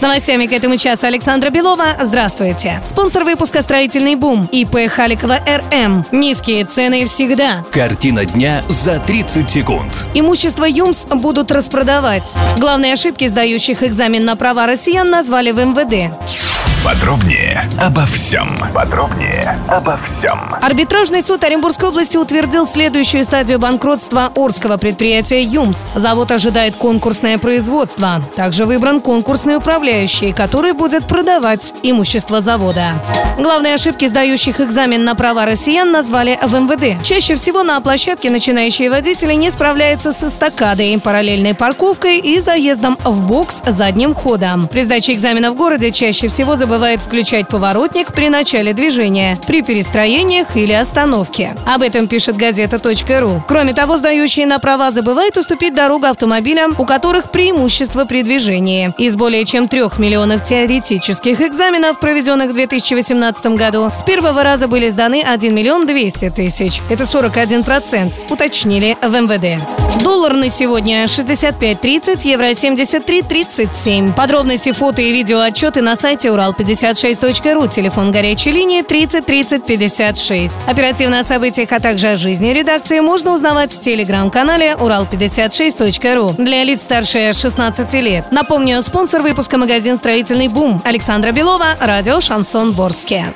С новостями к этому часу Александра Белова. Здравствуйте. Спонсор выпуска «Строительный бум» ИП Халикова РМ. Низкие цены всегда. Картина дня за 30 секунд. Имущество ЮМС будут распродавать. Главные ошибки сдающих экзамен на права россиян назвали в МВД. Подробнее обо всем. Подробнее обо всем. Арбитражный суд Оренбургской области утвердил следующую стадию банкротства Орского предприятия ЮМС. Завод ожидает конкурсное производство. Также выбран конкурсный управляющий, который будет продавать имущество завода. Главные ошибки сдающих экзамен на права россиян назвали в МВД. Чаще всего на площадке начинающие водители не справляются с эстакадой, параллельной парковкой и заездом в бокс задним ходом. При сдаче экзамена в городе чаще всего забывает включать поворотник при начале движения, при перестроениях или остановке. Об этом пишет газета.ру. Кроме того, сдающие на права забывают уступить дорогу автомобилям, у которых преимущество при движении. Из более чем трех миллионов теоретических экзаменов, проведенных в 2018 году, с первого раза были сданы 1 миллион 200 тысяч. Это 41%, уточнили в МВД. Доллар на сегодня 65.30, евро 73.37. Подробности, фото и видео отчеты на сайте урал56.ру. Телефон горячей линии 30 30 56. Оперативно о событиях, а также о жизни редакции можно узнавать в телеграм-канале урал56.ру для лиц старше 16 лет. Напомню, спонсор выпуска магазин «Строительный бум» Александра Белова, радио «Шансон Ворске».